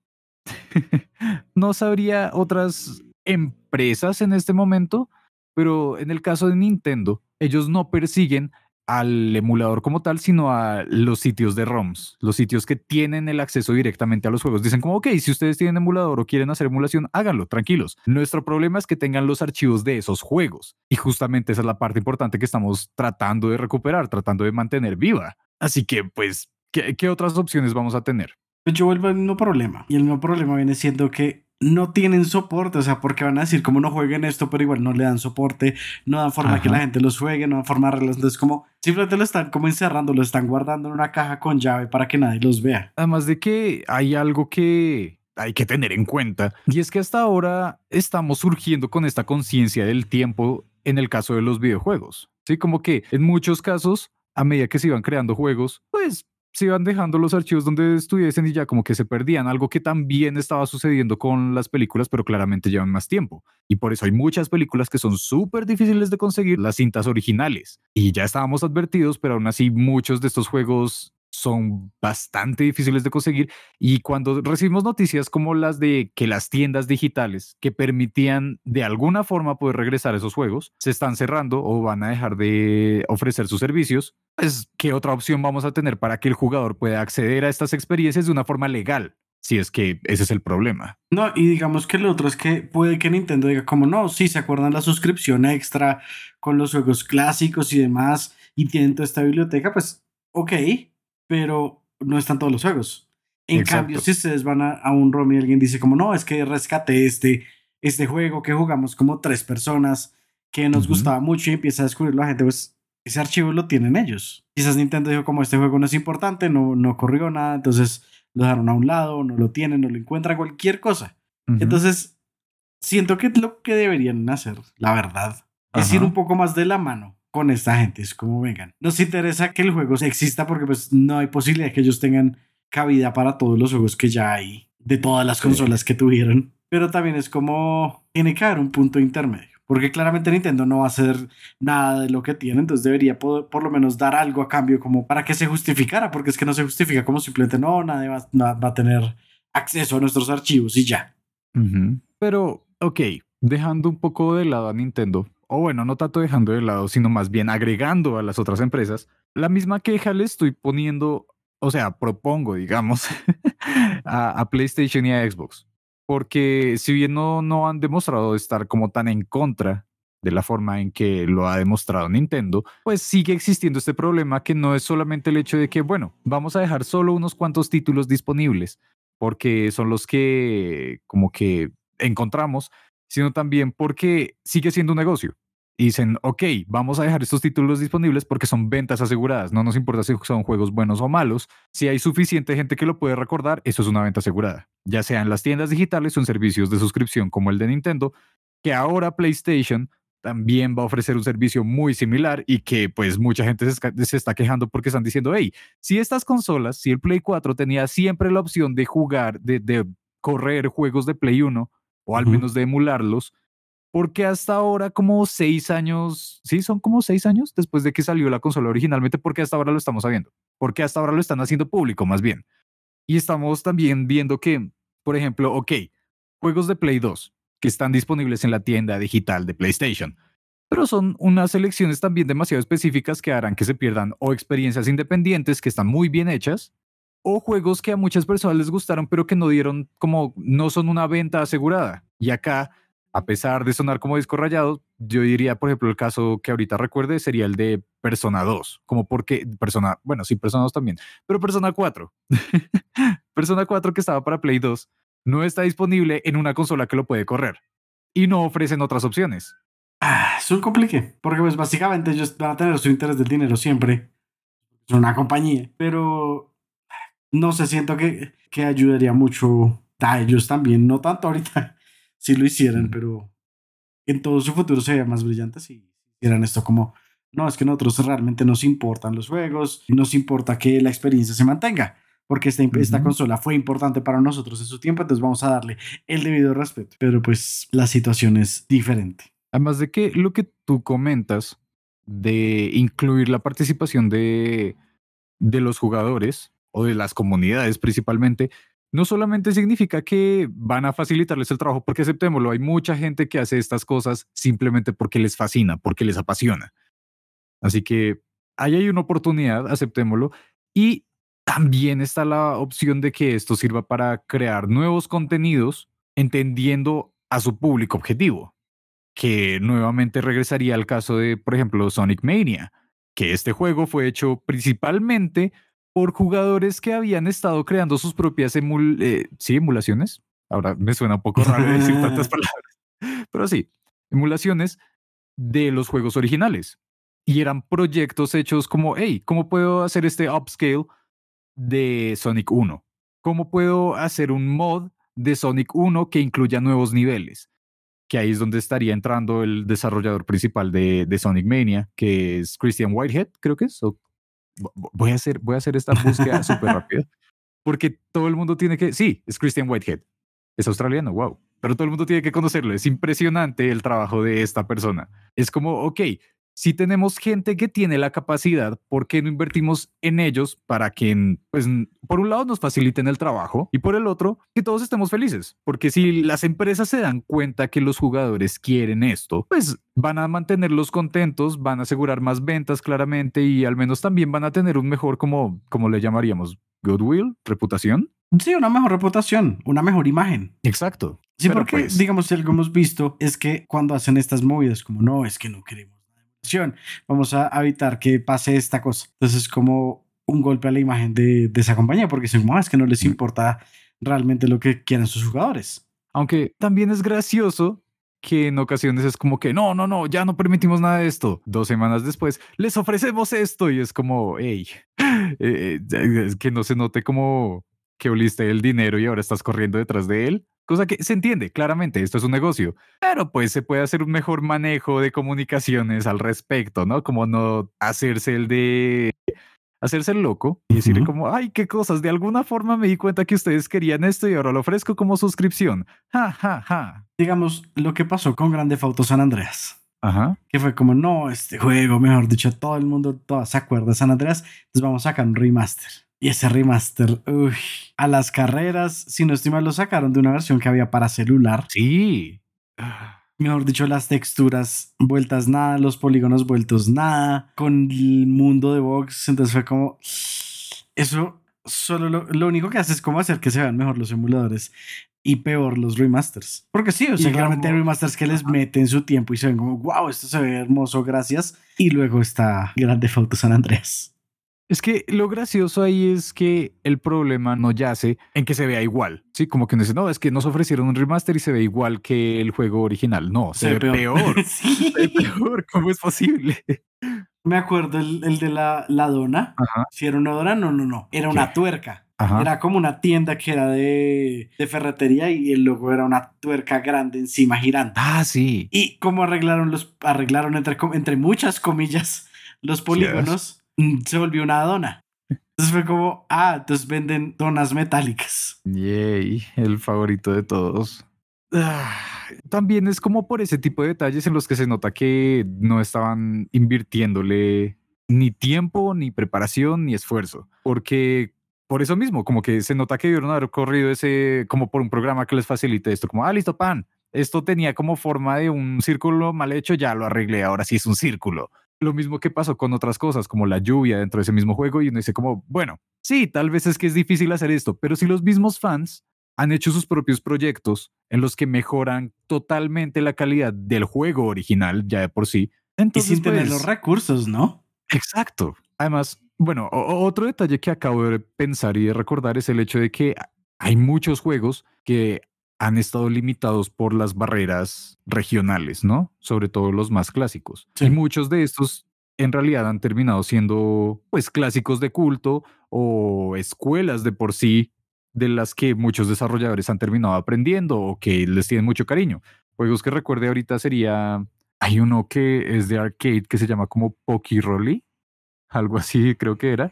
Speaker 1: no sabría otras empresas en este momento, pero en el caso de Nintendo, ellos no persiguen al emulador como tal, sino a los sitios de ROMs, los sitios que tienen el acceso directamente a los juegos. Dicen como, ok, si ustedes tienen emulador o quieren hacer emulación, háganlo, tranquilos. Nuestro problema es que tengan los archivos de esos juegos. Y justamente esa es la parte importante que estamos tratando de recuperar, tratando de mantener viva. Así que, pues, ¿qué, otras opciones vamos a tener?
Speaker 2: Pues yo vuelvo al mismo problema. Y el mismo problema viene siendo que no tienen soporte, o sea, porque van a decir cómo no jueguen esto, pero igual no le dan soporte, no dan forma que la gente los juegue, no dan forma de arreglarlos, entonces como simplemente lo están como encerrando, lo están guardando en una caja con llave para que nadie los vea.
Speaker 1: Además de que hay algo que hay que tener en cuenta, y es que hasta ahora estamos surgiendo con esta conciencia del tiempo en el caso de los videojuegos, ¿sí? Como que en muchos casos, a medida que se iban creando juegos, pues se iban dejando los archivos donde estuviesen y ya como que se perdían, algo que también estaba sucediendo con las películas, pero claramente llevan más tiempo. Y por eso hay muchas películas que son súper difíciles de conseguir, las cintas originales. Y ya estábamos advertidos, pero aún así muchos de estos juegos son bastante difíciles de conseguir y cuando recibimos noticias como las de que las tiendas digitales que permitían de alguna forma poder regresar a esos juegos se están cerrando o van a dejar de ofrecer sus servicios, pues ¿qué otra opción vamos a tener para que el jugador pueda acceder a estas experiencias de una forma legal? Si es que ese es el problema.
Speaker 2: No, y digamos que lo otro es que puede que Nintendo diga como no, si se acuerdan la suscripción extra con los juegos clásicos y demás y tienen toda esta biblioteca, pues ok, pero no están todos los juegos. En cambio, si ustedes van a, un ROM y alguien dice como, no, es que rescate este, este juego que jugamos como tres personas, que nos gustaba mucho y empieza a descubrirlo la gente, pues ese archivo lo tienen ellos. Quizás Nintendo dijo como este juego no es importante, no, no corrió nada, entonces lo dejaron a un lado, no lo tienen, no lo encuentran, cualquier cosa. Entonces, siento que es lo que deberían hacer, la verdad, es ir un poco más de la mano con esta gente. Es como, vengan, nos interesa que el juego exista porque pues no hay posibilidad que ellos tengan cabida para todos los juegos que ya hay de todas las consolas que tuvieron. Pero también es como, tiene que haber un punto intermedio. Porque claramente Nintendo no va a hacer nada de lo que tiene, entonces debería por lo menos dar algo a cambio como para que se justificara, porque es que no se justifica como simplemente no, nadie va, va a tener acceso a nuestros archivos y ya.
Speaker 1: Pero, ok, dejando un poco de lado a Nintendo, o bueno, no tanto dejando de lado, sino más bien agregando a las otras empresas, la misma queja le estoy poniendo, o sea, propongo, digamos, a, PlayStation y a Xbox. Porque si bien no, no han demostrado estar como tan en contra de la forma en que lo ha demostrado Nintendo, pues sigue existiendo este problema que no es solamente el hecho de que, bueno, vamos a dejar solo unos cuantos títulos disponibles, porque son los que como que encontramos, sino también porque sigue siendo un negocio. Y dicen, ok, vamos a dejar estos títulos disponibles porque son ventas aseguradas. No nos importa si son juegos buenos o malos. Si hay suficiente gente que lo puede recordar, eso es una venta asegurada. Ya sea en las tiendas digitales o en servicios de suscripción como el de Nintendo, que ahora PlayStation también va a ofrecer un servicio muy similar y que pues mucha gente se, está quejando porque están diciendo, hey, si estas consolas, si el Play 4 tenía siempre la opción de jugar, de, de correr juegos de Play 1, o al menos de emularlos, porque hasta ahora, como seis años, sí, son como seis años después de que salió la consola originalmente, porque hasta ahora lo estamos sabiendo, porque hasta ahora lo están haciendo público más bien. Y estamos también viendo que, por ejemplo, ok, juegos de Play 2 que están disponibles en la tienda digital de PlayStation, pero son unas selecciones también demasiado específicas que harán que se pierdan o experiencias independientes que están muy bien hechas o juegos que a muchas personas les gustaron, pero que no dieron como, no son una venta asegurada. Y acá, a pesar de sonar como disco rayado, yo diría, por ejemplo, el caso que ahorita recuerde sería el de Persona 2, como porque, Persona, bueno, sí, Persona 2 también, pero Persona 4. Persona 4 que estaba para Play 2 no está disponible en una consola que lo puede correr y no ofrecen otras opciones.
Speaker 2: Ah, es un complique, porque pues básicamente ellos van a tener su interés del dinero siempre. Es una compañía, pero no sé, siento que, que ayudaría mucho a ellos también, no tanto ahorita si lo hicieran, pero en todo su futuro sería más brillante si hicieran esto como, no, es que nosotros realmente nos importan los juegos, nos importa que la experiencia se mantenga, porque esta, esta consola fue importante para nosotros en su tiempo, entonces vamos a darle el debido respeto, pero pues la situación es diferente.
Speaker 1: Además de que lo que tú comentas de incluir la participación de, de los jugadores o de las comunidades principalmente, no solamente significa que van a facilitarles el trabajo, porque aceptémoslo, hay mucha gente que hace estas cosas simplemente porque les fascina, porque les apasiona. Así que ahí hay una oportunidad, aceptémoslo. Y también está la opción de que esto sirva para crear nuevos contenidos entendiendo a su público objetivo, que nuevamente regresaría al caso de, por ejemplo, Sonic Mania, que este juego fue hecho principalmente por jugadores que habían estado creando sus propias eh, emulaciones. Ahora me suena un poco raro decir tantas palabras, pero sí, emulaciones de los juegos originales. Y eran proyectos hechos como, hey, ¿cómo puedo hacer este upscale de Sonic 1? ¿Cómo puedo hacer un mod de Sonic 1 que incluya nuevos niveles? Que ahí es donde estaría entrando el desarrollador principal de, de Sonic Mania, que es Christian Whitehead, creo que es. Voy, a hacer, voy a hacer esta búsqueda súper rápida. Porque todo el mundo tiene que. Sí, es Christian Whitehead. Es australiano, wow. Pero todo el mundo tiene que conocerlo. Es impresionante el trabajo de esta persona. Es como, ok, si tenemos gente que tiene la capacidad, ¿por qué no invertimos en ellos para que, pues, por un lado nos faciliten el trabajo y por el otro, que todos estemos felices? Porque si las empresas se dan cuenta que los jugadores quieren esto, pues van a mantenerlos contentos, van a asegurar más ventas claramente y al menos también van a tener un mejor, como, como le llamaríamos, goodwill, reputación.
Speaker 2: Sí, una mejor reputación, una mejor imagen.
Speaker 1: Exacto.
Speaker 2: Sí, porque, pues digamos, si algo hemos visto es que cuando hacen estas movidas, como no, es que no queremos vamos a evitar que pase esta cosa. Entonces es como un golpe a la imagen de, esa compañía, porque se más es que no les importa realmente lo que quieren sus jugadores.
Speaker 1: Aunque también es gracioso que en ocasiones es como que no, no, no, ya no permitimos nada de esto. Dos semanas después les ofrecemos esto y es como, hey, eh, eh, que no se note como que oliste el dinero y ahora estás corriendo detrás de él. Cosa que se entiende, claramente, esto es un negocio, pero pues se puede hacer un mejor manejo de comunicaciones al respecto, ¿no? Como no hacerse el de hacerse el loco y decir como, ay, qué cosas, de alguna forma me di cuenta que ustedes querían esto y ahora lo ofrezco como suscripción. Ja, ja, ja.
Speaker 2: Digamos, lo que pasó con Grande Auto San Andreas.
Speaker 1: Ajá.
Speaker 2: Que fue como, no, este juego, mejor dicho, todo el mundo todo, se acuerda de San Andreas, entonces vamos a sacar un remaster. Y ese remaster, uy, a las carreras, si no estoy mal, lo sacaron de una versión que había para celular.
Speaker 1: Sí.
Speaker 2: Mejor dicho, las texturas vueltas nada, los polígonos vueltos nada, con el mundo de box. Entonces fue como, eso solo lo, único que hace es como hacer que se vean mejor los emuladores y peor los remasters. Porque sí, o sea, claramente hay remasters que les meten su tiempo y se ven como, wow, esto se ve hermoso, gracias. Y luego está Grande Foto San Andrés.
Speaker 1: Es que lo gracioso ahí es que el problema no yace en que se vea igual. Sí, como que no dice, no, es que nos ofrecieron un remaster y se ve igual que el juego original. No, se, ve peor. sí. Se ve peor. ¿Cómo es posible?
Speaker 2: Me acuerdo el, de la, la dona. Si era una dona, no, no, no. Era una tuerca. Era como una tienda que era de, de, ferretería y el logo era una tuerca grande encima girando.
Speaker 1: Ah, sí.
Speaker 2: Y cómo arreglaron los, arreglaron entre, entre muchas comillas los polígonos. Se volvió una dona. Entonces fue como, ah, entonces venden donas metálicas.
Speaker 1: Yay, el favorito de todos. Ah, también es como por ese tipo de detalles en los que se nota que no estaban invirtiéndole ni tiempo, ni preparación, ni esfuerzo. Porque por eso mismo, como que se nota que debieron haber corrido ese, como por un programa que les facilite esto, como, ah, listo, pan. Esto tenía como forma de un círculo mal hecho, ya lo arreglé, ahora sí es un círculo lo mismo que pasó con otras cosas, como la lluvia dentro de ese mismo juego, y uno dice como, bueno, sí, tal vez es que es difícil hacer esto, pero si los mismos fans han hecho sus propios proyectos en los que mejoran totalmente la calidad del juego original, ya de por sí,
Speaker 2: entonces... Y sin tener los pues recursos, ¿no?
Speaker 1: Exacto. Además, bueno, otro detalle que acabo de pensar y de recordar es el hecho de que hay muchos juegos que han estado limitados por las barreras regionales, ¿no? Sobre todo los más clásicos. Y muchos de estos en realidad han terminado siendo pues clásicos de culto o escuelas de por sí de las que muchos desarrolladores han terminado aprendiendo o que les tienen mucho cariño. Juegos que recuerde ahorita sería, hay uno que es de arcade que se llama como Poki Rolly, algo así creo que era.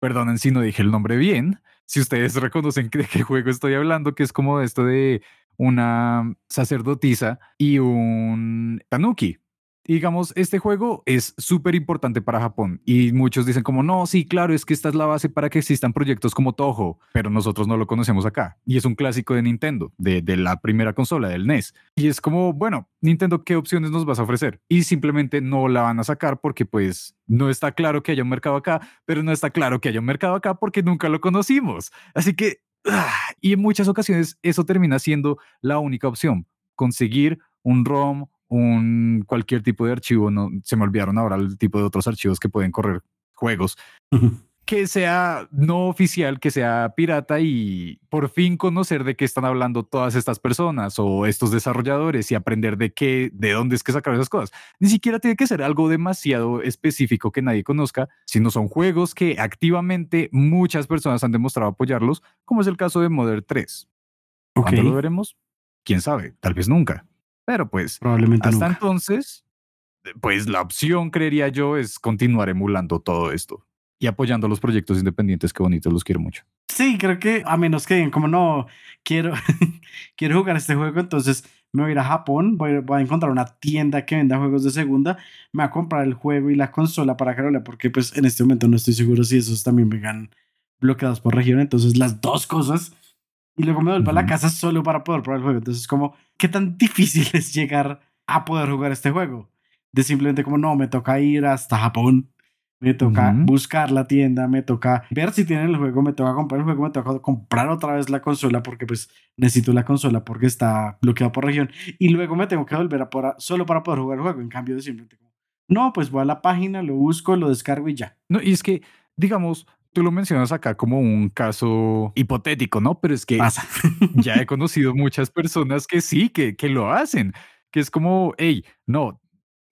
Speaker 1: Perdonen si no dije el nombre bien, si ustedes reconocen de qué juego estoy hablando, que es como esto de una sacerdotisa y un tanuki. Digamos, este juego es súper importante para Japón y muchos dicen como, no, sí, claro, es que esta es la base para que existan proyectos como Toho, pero nosotros no lo conocemos acá. Y es un clásico de Nintendo, de, de la primera consola, del NES. Y es como, bueno, Nintendo, ¿qué opciones nos vas a ofrecer? Y simplemente no la van a sacar porque pues no está claro que haya un mercado acá, pero no está claro que haya un mercado acá porque nunca lo conocimos. Así que, ah, y en muchas ocasiones eso termina siendo la única opción, conseguir un ROM un cualquier tipo de archivo, no se me olvidaron ahora el tipo de otros archivos que pueden correr juegos, que sea no oficial, que sea pirata y por fin conocer de qué están hablando todas estas personas o estos desarrolladores y aprender de qué, de dónde es que sacaron esas cosas. Ni siquiera tiene que ser algo demasiado específico que nadie conozca, sino son juegos que activamente muchas personas han demostrado apoyarlos, como es el caso de Modern 3. ¿Cuándo lo veremos? ¿Quién sabe? Tal vez nunca. Pero pues,
Speaker 2: Probablemente
Speaker 1: hasta entonces, pues la opción, creería yo, es continuar emulando todo esto y apoyando los proyectos independientes. Qué bonitos, los quiero mucho.
Speaker 2: Sí, creo que a menos que como no quiero, quiero jugar este juego, entonces me voy a ir a Japón, voy, a encontrar una tienda que venda juegos de segunda, me voy a comprar el juego y la consola para que porque pues en este momento no estoy seguro si esos también vengan bloqueados por región, entonces las dos cosas y luego me vuelvo a la casa solo para poder probar el juego. Entonces, como, ¿qué tan difícil es llegar a poder jugar este juego? De simplemente como, no, me toca ir hasta Japón, me toca buscar la tienda, me toca ver si tienen el juego, me toca comprar el juego, me toca comprar otra vez la consola porque pues necesito la consola porque está bloqueada por región y luego me tengo que volver a por, solo para poder jugar el juego. En cambio de simplemente como, no, pues voy a la página, lo busco, lo descargo y ya.
Speaker 1: No, y es que, digamos, tú lo mencionas acá como un caso hipotético, ¿no? Pero es que ya he conocido muchas personas que sí, que, que lo hacen, que es como, hey, no,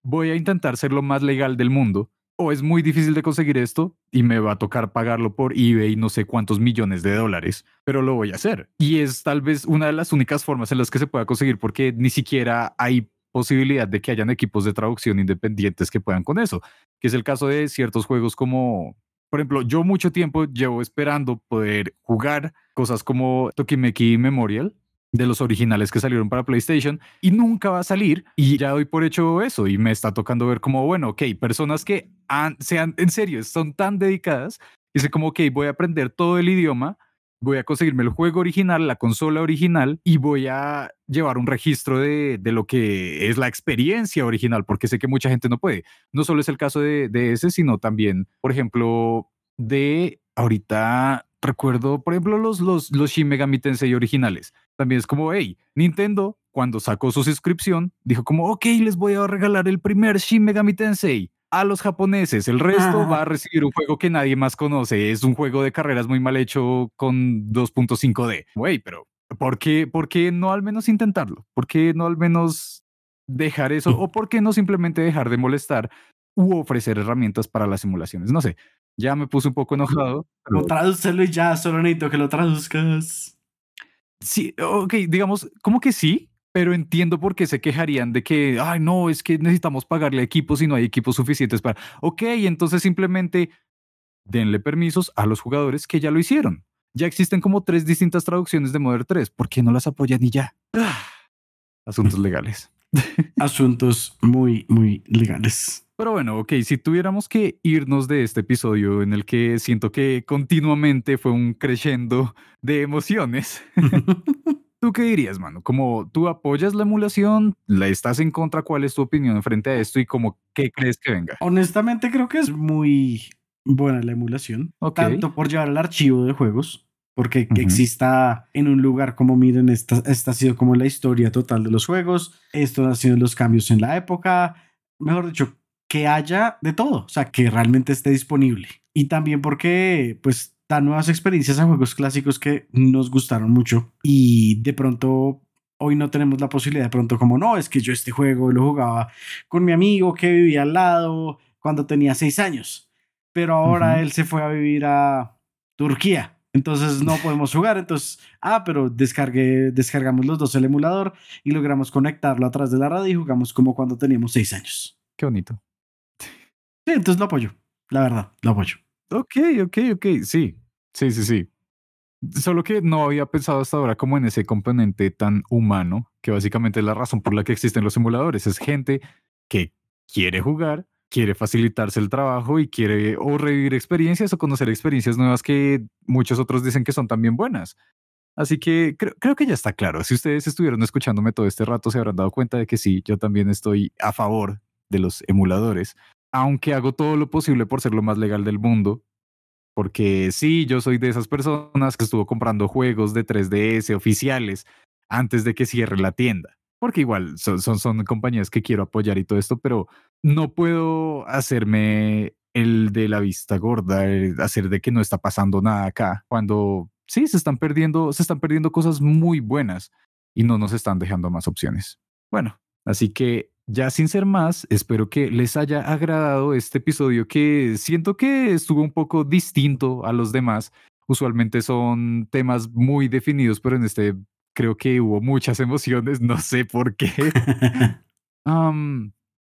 Speaker 1: voy a intentar ser lo más legal del mundo, o es muy difícil de conseguir esto y me va a tocar pagarlo por eBay no sé cuántos millones de dólares, pero lo voy a hacer. Y es tal vez una de las únicas formas en las que se pueda conseguir porque ni siquiera hay posibilidad de que hayan equipos de traducción independientes que puedan con eso, que es el caso de ciertos juegos como por ejemplo, yo mucho tiempo llevo esperando poder jugar cosas como Tokimeki Memorial, de los originales que salieron para PlayStation y nunca va a salir y ya doy por hecho eso y me está tocando ver como, bueno, ok, personas que sean, en serio, son tan dedicadas, dice como, ok, voy a aprender todo el idioma voy a conseguirme el juego original, la consola original y voy a llevar un registro de, lo que es la experiencia original, porque sé que mucha gente no puede. No solo es el caso de, ese, sino también, por ejemplo, de ahorita recuerdo, por ejemplo, los, los, los Shin Megami Tensei originales. También es como, hey, Nintendo, cuando sacó su suscripción, dijo como, ok, les voy a regalar el primer Shin Megami Tensei a los japoneses. El resto va a recibir un juego que nadie más conoce. Es un juego de carreras muy mal hecho con 2.5D. Güey, pero ¿por qué, ¿por qué no al menos intentarlo? ¿Por qué no al menos dejar eso? ¿O por qué no simplemente dejar de molestar u ofrecer herramientas para las simulaciones? No sé, ya me puse un poco enojado.
Speaker 2: Pero... Tradúcelo y ya, solo necesito que lo traduzcas.
Speaker 1: Sí, ok, digamos, como que sí, pero entiendo por qué se quejarían de que, ay, no, es que necesitamos pagarle equipos y no hay equipos suficientes para. Ok, entonces simplemente denle permisos a los jugadores que ya lo hicieron. Ya existen como tres distintas traducciones de Modern 3. ¿Por qué no las apoyan y ya? Asuntos legales.
Speaker 2: Asuntos muy, muy legales.
Speaker 1: Pero bueno, ok, si tuviéramos que irnos de este episodio en el que siento que continuamente fue un crescendo de emociones. ¿Tú qué dirías, mano? Como tú apoyas la emulación, la estás en contra, ¿cuál es tu opinión frente a esto y como qué crees que venga?
Speaker 2: Honestamente creo que es muy buena la emulación, tanto por llevar el archivo de juegos, porque exista en un lugar como miren, esta, esta ha sido como la historia total de los juegos, esto ha sido los cambios en la época, mejor dicho, que haya de todo, o sea, que realmente esté disponible. Y también porque, pues, nuevas experiencias a juegos clásicos que nos gustaron mucho y de pronto hoy no tenemos la posibilidad de pronto como no, es que yo este juego lo jugaba con mi amigo que vivía al lado cuando tenía seis años, pero ahora él se fue a vivir a Turquía. Entonces no podemos jugar. Entonces, ah, pero descargué, descargamos los dos el emulador y logramos conectarlo a través de la radio y jugamos como cuando teníamos seis años.
Speaker 1: Qué bonito.
Speaker 2: Sí, entonces lo apoyo. La verdad, lo apoyo.
Speaker 1: Ok, ok, ok. Sí, Sí, sí, sí. Solo que no había pensado hasta ahora como en ese componente tan humano, que básicamente es la razón por la que existen los simuladores. Es gente que quiere jugar, quiere facilitarse el trabajo y quiere o revivir experiencias o conocer experiencias nuevas que muchos otros dicen que son también buenas. Así que creo, creo, que ya está claro. Si ustedes estuvieron escuchándome todo este rato, se habrán dado cuenta de que sí, yo también estoy a favor de los emuladores, aunque hago todo lo posible por ser lo más legal del mundo. Porque sí, yo soy de esas personas que estuvo comprando juegos de 3DS oficiales antes de que cierre la tienda porque igual son, son, son compañías que quiero apoyar y todo esto, pero no puedo hacerme el de la vista gorda, hacer de que no está pasando nada acá, cuando sí se están perdiendo, se están perdiendo cosas muy buenas y no nos están dejando más opciones. Bueno, así que ya sin ser más, espero que les haya agradado este episodio que siento que estuvo un poco distinto a los demás. Usualmente son temas muy definidos, pero en este creo que hubo muchas emociones, no sé por qué.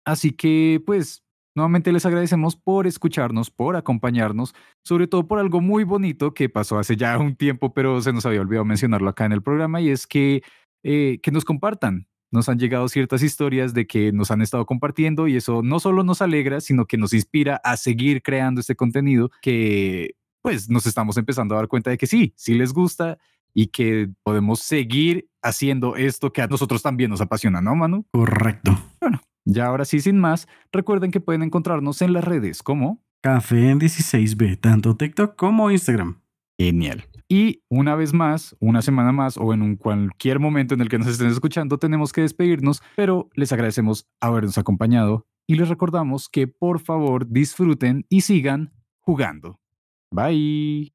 Speaker 1: así que, pues, nuevamente les agradecemos por escucharnos, por acompañarnos, sobre todo por algo muy bonito que pasó hace ya un tiempo, pero se nos había olvidado mencionarlo acá en el programa, y es que, eh, que nos compartan. Nos han llegado ciertas historias de que nos han estado compartiendo y eso no solo nos alegra, sino que nos inspira a seguir creando este contenido que pues nos estamos empezando a dar cuenta de que sí, sí les gusta y que podemos seguir haciendo esto que a nosotros también nos apasiona, ¿no, Manu?
Speaker 2: Correcto.
Speaker 1: Bueno, ya ahora sí, sin más, recuerden que pueden encontrarnos en las redes como
Speaker 2: Café en 16B, tanto TikTok como Instagram.
Speaker 1: Genial. Y una vez más, una semana más o en un cualquier momento en el que nos estén escuchando, tenemos que despedirnos, pero les agradecemos habernos acompañado y les recordamos que por favor disfruten y sigan jugando. Bye.